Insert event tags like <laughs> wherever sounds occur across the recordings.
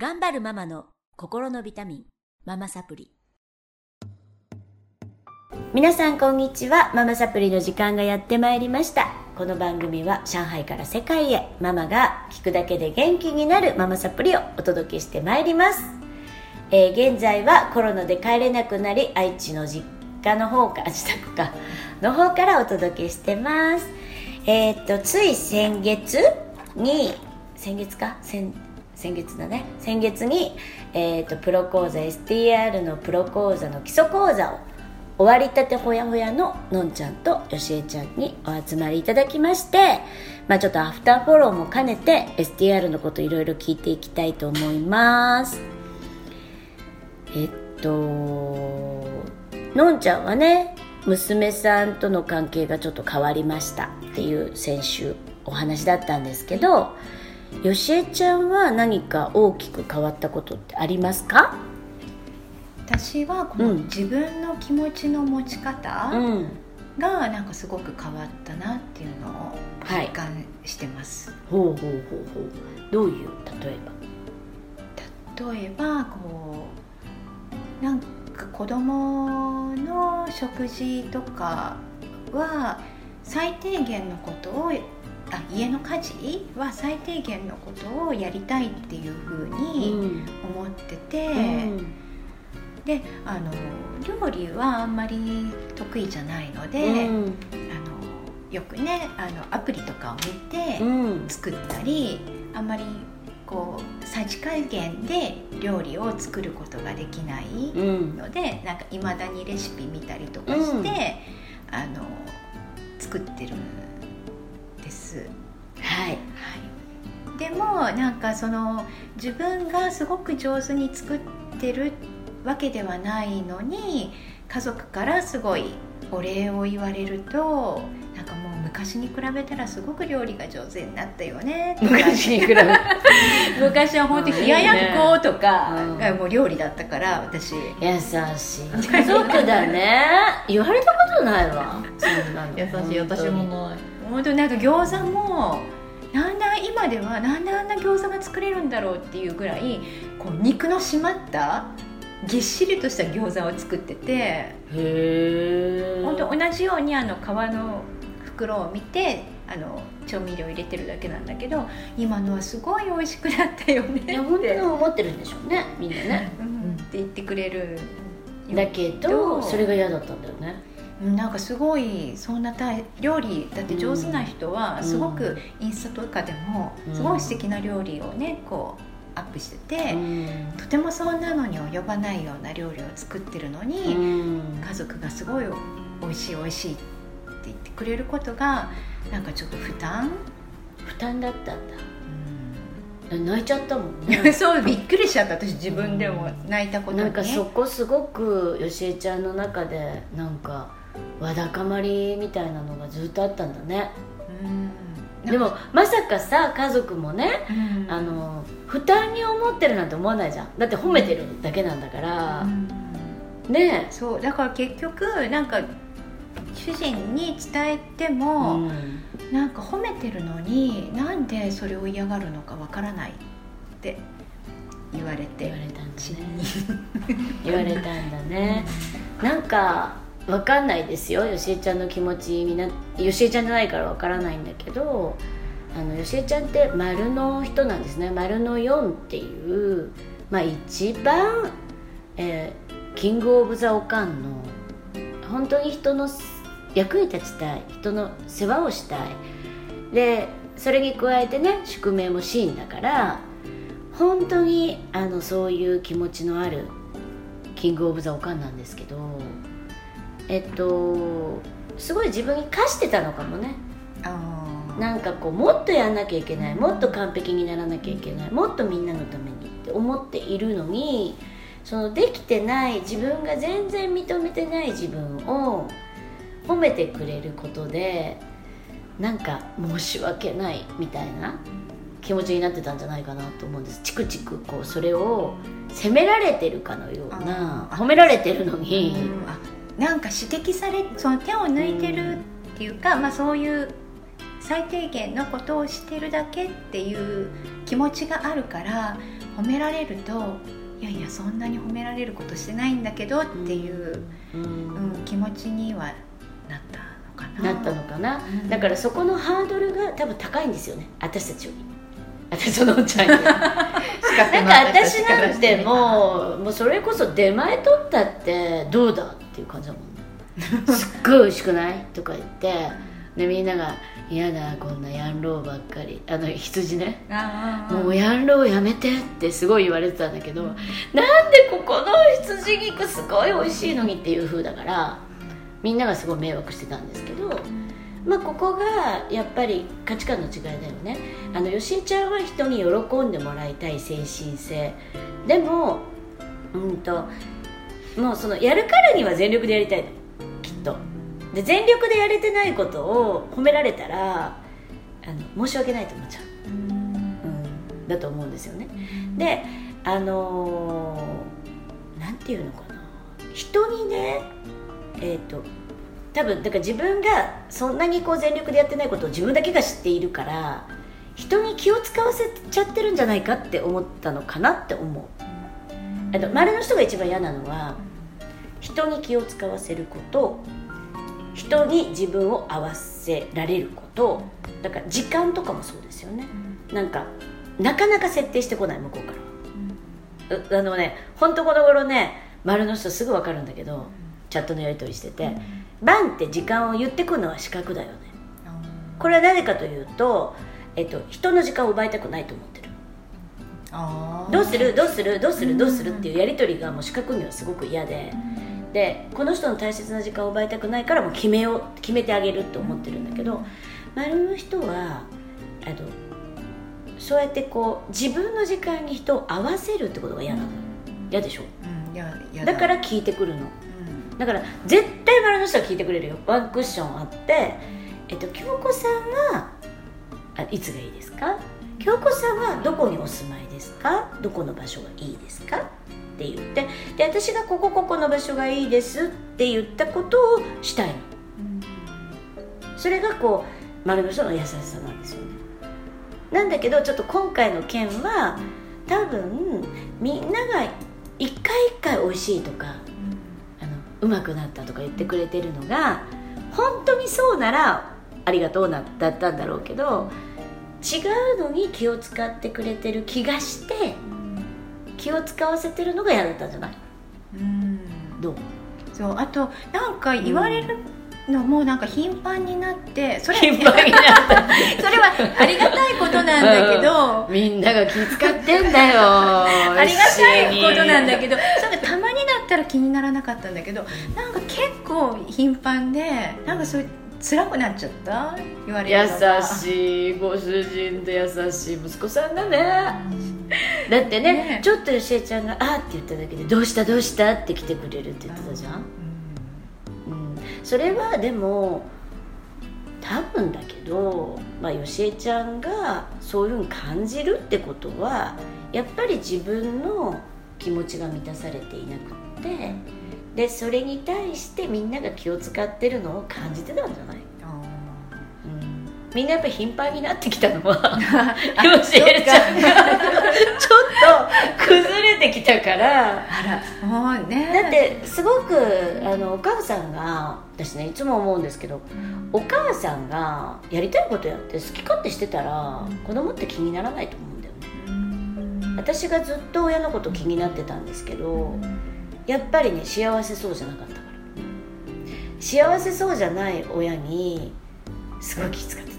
頑張るママの心のビタミン、ママサプリ。皆さんこんにちは。ママサプリの時間がやってまいりました。この番組は上海から世界へママが聞くだけで元気になるママサプリをお届けしてまいります。えー現在はコロナで帰れなくなり愛知の実家の方か自宅かの方からお届けしてますえーっとつい先月に先月か？先先月だね先月に、えーっとプロ講座 STR のプロ講座の基礎講座を終わりたてほやほやののんちゃんとよしえちゃんにお集まりいただきまして、まあちょっとアフターフォローも兼ねて STR のこといろいろ聞いていきたいと思います。えっと、のんちゃんはね、娘さんとの関係がちょっと変わりましたっていう先週お話だったんですけど、よしえちゃんは何か大きく変わったことってありますか？私はこのうん。自分の気持ちの持ち方うん。がなんかすごく変わったなっていうのをはい実感してます、ほうほうほうほう。どういう？例え例えばこうなんか子供の食事とかは最低限のことをあ家の家事は最低限のことをやりたいっていうふうばにん。思ってて、うん。であの料理はあんまり得意じゃないので、うん。あのよくねあのアプリとかを見てうん。作ったり、あんまりこうさじ加減で料理を作ることができないうん。のでなんかいまだにレシピ見たりとかして、うん。あの作ってるんです。はい。はい、でもなんかその自分がすごく上手に作ってるわけではないのに家族からすごいお礼を言われるとなんかもう昔に比べたらすごく料理が上手になったよね昔に比べて。<laughs> 昔は本当冷ややっことかもう料理だったから私。優しい。家族だね。言われたことないわ。そんなの。<laughs> 優しい。私もない本当なんか餃子もなんで今ではなんであんな餃子が作れるんだろうっていうぐらいこう肉の締まったぎっしりとした餃子を作っててへえ本当同じようにあの皮の袋を見てあの調味料入れてるだけなんだけど今のはすごい美味しくなったよねって。いや本当に思ってるんでしょうねみんなね。うん。って言ってくれるだけどそれが嫌だったんだよね。うんなんかすごいそんな大料理だって上手な人はすごくインスタとかでもうん。すごい素敵な料理をねこうアップしてて、うん。とてもそんなのに及ばないような料理を作ってるのに、うん。家族がすごい美味しい美味しいって言ってくれることがなんかちょっと負担、負担だったんだ。泣いちゃったもんね。<laughs> そうびっくりしちゃった。私自分でも泣いたことに、ね、なんかそこすごくよしえちゃんの中でなんかわだかまりみたいなのがずっとあったんだね。うん。でもまさかさ家族もねうん。あの負担に思ってるなんて思わないじゃん。だって褒めてるだけなんだから、うん。ねそう。だから結局なんか主人に伝えてえ、も、うん。なんか褒めてるのになんでそれを嫌がるのかわからないって言われて。言われたんだちね。言われたんだね。<laughs> なんかわかんないですよ。よしえちゃんの気持ちになよしえちゃんじゃないからわからないんだけどあのよしえちゃんって丸の人なんですね。丸の4っていうまあ一番、えーキングオブザオカンの本当に人の役に立ちたい。人の世話をしたい。でそれに加えてね宿命もシーンだから本当にあのそういう気持ちのあるキングオブザオカンなんですけどえっとすごい自分に課してたのかもね。なんかこうもっとやんなきゃいけないもっと完璧にならなきゃいけないもっとみんなのためにって思っているのにそのできてない自分が全然認めてない自分を褒めてくれることでなんか申し訳ないみたいな気持ちになってたんじゃないかなと思うんです。チクチクこうそれを責められてるかのような褒められてるのに、うん。あなんか指摘されその手を抜いてるっていうか、まあ、そういう最低限のことをしてるだけっていう気持ちがあるから褒められるといやいやそんなに褒められることしてないんだけどっていう、うん。うん気持ちにはなったのかな。なったのかな、うん。だからそこのハードルが多分高いんですよね。私たちより。私そのおっちゃんより <laughs> なんか私なんてもうもうそれこそ出前取ったってどうだっていう感じだもんね。すっごい美味しくない？とか言ってでみんなが「嫌だこんなヤンローばっかり」あの羊ね。もうヤンロー。やめてってすごい言われてたんだけどなんでここの羊肉すごい美味しいのにっていう風だからみんながすごい迷惑してたんですけどまあここがやっぱり価値観の違いだよね。あの吉井ちゃんは人に喜んでもらいたい精神性。でもうんともうそのやるからには全力でやりたいの。きっと。で全力でやれてないことを褒められたらあの申し訳ないと思っちゃう。うん、だと思うんですよね。であのーていうのかな。人にねえっ、と多分だから自分がそんなにこう全力でやってないことを自分だけが知っているから人に気を使わせちゃってるんじゃないかって思ったのかなって思う。あの周りの人が一番嫌なのは人に気を使わせること人に自分を合わせられること。だから時間とかもそうですよね。なんかなかなか設定してこない向こうから。うあのね本当この頃ね丸の人すぐ分かるんだけどチャットのやり取りしてて「バン」って時間を言ってくるのは視覚だよね。これはなぜかというと、えっと、人の時間を奪いたくないと思ってどうする？どうする？どうすうん。るどうするっていうやり取りがもう視覚にはすごく嫌で。でこの人の大切な時間を奪いたくないからもう決めよう決めてあげるって思ってるんだけど丸の人はあのそうやってこう自分の時間に人を合わせるってことが嫌なの。嫌でしょ？うんいややだ。から聞いてくるの。うん。だから絶対丸の人は聞いてくれるよ。ワンクッションあってえっと京子さんはあいつがいいですか？京子さんはどこにお住まいですか？どこの場所がいいですか？って言ってで私がここここの場所がいいですって言ったことをしたいの。それがこう丸の人の優しさなんですよね。なんだけどちょっと今回の件は多分みんなが一回一回美味しいとかあのうまくなったとか言ってくれてるのが本当にそうならありがとうなだったんだろうけど違うのに気を使ってくれてる気がして気を使わせてるのが嫌だったんじゃない？うん。どう？そうあとなんか言われるのもなんか頻繁になってそれ頻繁になった <laughs> それはありがたいことなんだけど、<laughs> みんなが気使ってんだよ。あ <laughs> ありがたいことなんだけどそれがたまにだったら気にならなかったんだけどなんか結構頻繁でなんかそういう辛くなっちゃった？言われ優しいご主人で優しい息子さんだね。だってねね。ちょっとよしえちゃんが「あ」って言っただけで「どうしたどうした?」って来てくれるって言ってたじゃん、うん、それはでも多分だけど、まあ、よしえちゃんがそういうふうに感じるってことはやっぱり自分の気持ちが満たされていなくってでそれに対してみんなが気を使ってるのを感じてたんじゃない、うん、みんなやっぱり頻繁になってきたのは <laughs> よしえちゃんがちょっと崩れてきたから。あらもうね。だってすごくあのお母さんが私ねいつも思うんですけどお母さんがやりたいことやって好き勝手してたら子供って気にならないと思うんだよね。私がずっと親のこと気になってたんですけどやっぱりね幸せそうじゃなかったから。幸せそうじゃない親にすごい気遣って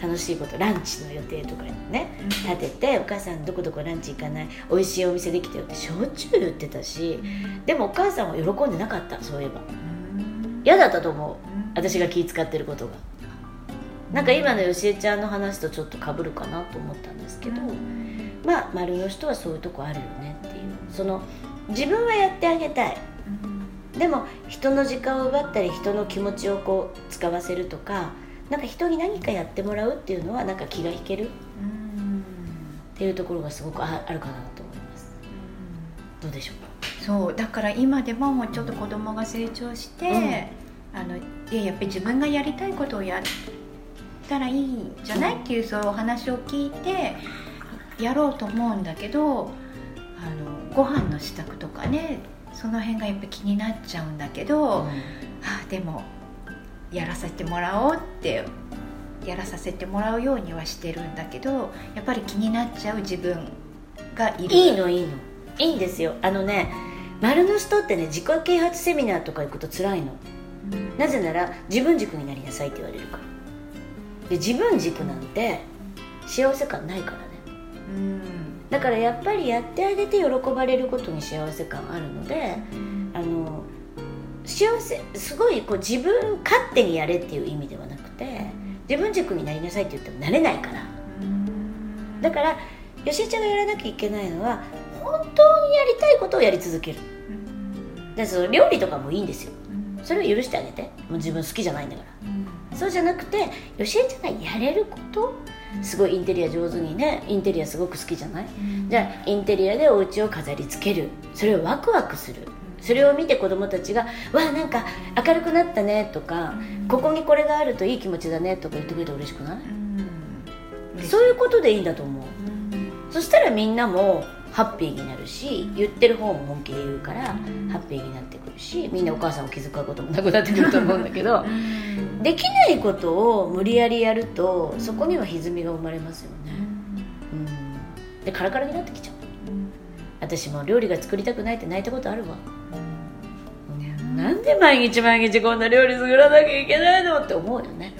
た。楽しいことランチの予定とかね立ててお母さんどこどこランチ行かない美味しいお店できたよってしょっちゅう言ってたしでもお母さんは喜んでなかったそういえば。嫌だったと思う。私が気使ってることが。なんか今のよしえちゃんの話とちょっとかぶるかなと思ったんですけど、まあ丸の人はそういうとこあるよねっていう。その自分はやってあげたい。でも人の時間を奪ったり人の気持ちをこう使わせるとかなんか人に何かやってもらうっていうのはなんか気が引ける。っていうところがすごくああるかなと思います。どうでしょうか？そうだから今でももうちょっと子供が成長して、あのいややっぱり自分がやりたいことをやったらいいんじゃない？っていうそういうお話を聞いてやろうと思うんだけどあのご飯の支度とかねその辺がやっぱ気になっちゃうんだけど、あでもやらせてもらおうってやらさせてもらうようにはしてるんだけどやっぱり気になっちゃう自分がいる。いいのいいの。いいんですよ。あのね丸の人ってね自己啓発セミナーとか行くと辛いの。うん。なぜなら自分軸になりなさいって言われるから。で自分軸なんて幸せ感ないからね。うんだからやっぱりやってあげて喜ばれることに幸せ感あるのであの幸せすごいこう自分勝手にやれっていう意味ではなくて自分軸になりなさいって言ってもなれないから。だから吉井ちゃんがやらなきゃいけないのは本当にやりたいことをやり続ける。でその料理とかもいいんですよ。それを許してあげて。もう自分好きじゃないんだから。そうじゃなくて吉江ちゃんがやれることすごいインテリア上手にねインテリアすごく好きじゃない？じゃあインテリアでお家を飾り付ける。それをワクワクする。それを見て子供たちが「わあなんか明るくなったね」とか「ここにこれがあるといい気持ちだね」とか言ってくれて嬉しくない？そういうことでいいんだと思う。そしたらみんなもハッピーになるし言ってる方も本気で言うからハッピーになってくるしみんなお母さんを気遣うこともなくなってくると思うんだけどできないことを無理やりやるとそこには歪みが生まれますよね、うん、でカラカラになってきちゃう。私も料理が作りたくないって泣いたことあるわ、うん。なんで毎日毎日こんな料理作らなきゃいけないのって思うよね。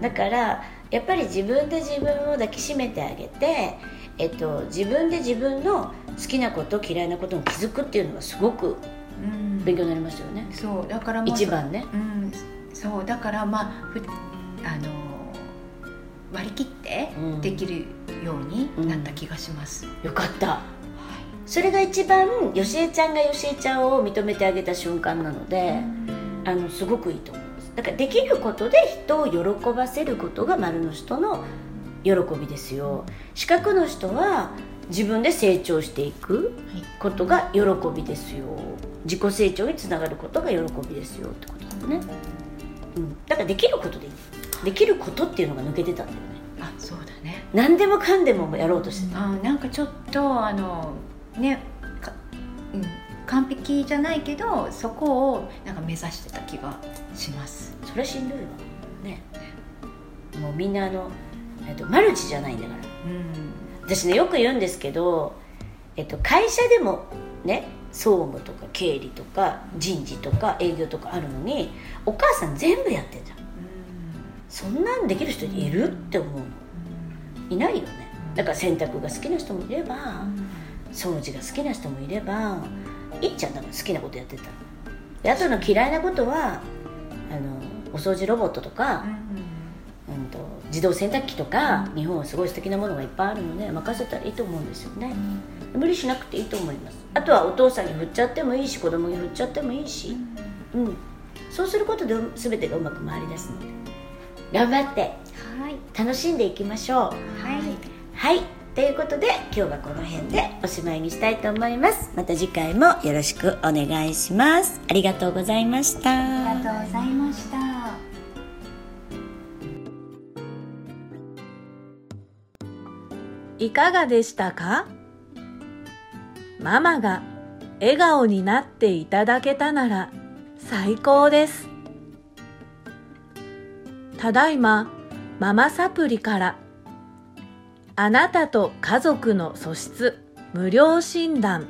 だからやっぱり自分で自分を抱きしめてあげて、えっと、自分で自分の好きなこと嫌いなことに気づくっていうのがすごく勉強になりましたよね、そうだから一番ね。うん。そうだからまあふあの割り切ってうん。できるようになった気がします、よかった。それが一番よしえちゃんがよしえちゃんを認めてあげた瞬間なので、あのすごくいいと思います。だからできることで人を喜ばせることが丸の人の喜びですよ。四角の人は自分で成長していくはいことが喜びですよ。自己成長につながることが喜びですよ。ってことだよね、うん、だからできることでいい。できることっていうのが抜けてたんだよね。あそうだね。何でもかんでもやろうとしてた。あなんかちょっとあのねか、うん、完璧じゃないけどそこをなんか目指してた気がします。それはしんどいわ。ね。もうみんなあの、えっと、マルチじゃないんだから。うん。私ねよく言うんですけど、えっと、会社でもね総務とか経理とか人事とか営業とかあるのにお母さん全部やってんじゃん。そんなんできる人いるって思うの。いないよね。だから洗濯が好きな人もいれば掃除が好きな人もいればいっちゃんだから好きなことやってた。であとの嫌いなことはあのお掃除ロボットとか、うん、と自動洗濯機とか、日本はすごい素敵なものがいっぱいあるので任せたらいいと思うんですよね。無理しなくていいと思います。あとはお父さんに振っちゃってもいいし子供に振っちゃってもいいし、うん、そうすることで全てがうまく回り出すので。頑張って。はい。楽しんでいきましょう。はい。はい。ということで今日はこの辺でおしまいにしたいと思います。また次回もよろしくお願いします。ありがとうございました。ありがとうございましたいかがでしたか？ママが笑顔になっていただけたなら最高です。ただいまママサプリからあなたと家族の素質無料診断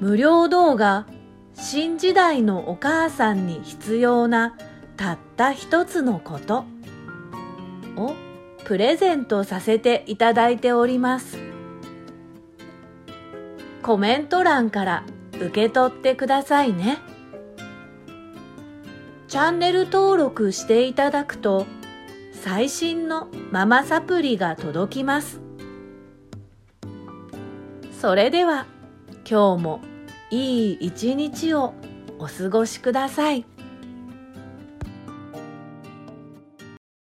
無料動画新時代のお母さんに必要なたった一つのことをプレゼントさせていただいております。コメント欄から受け取ってくださいね。チャンネル登録していただくと最新のママサプリが届きます。それでは今日もいい一日をお過ごしください。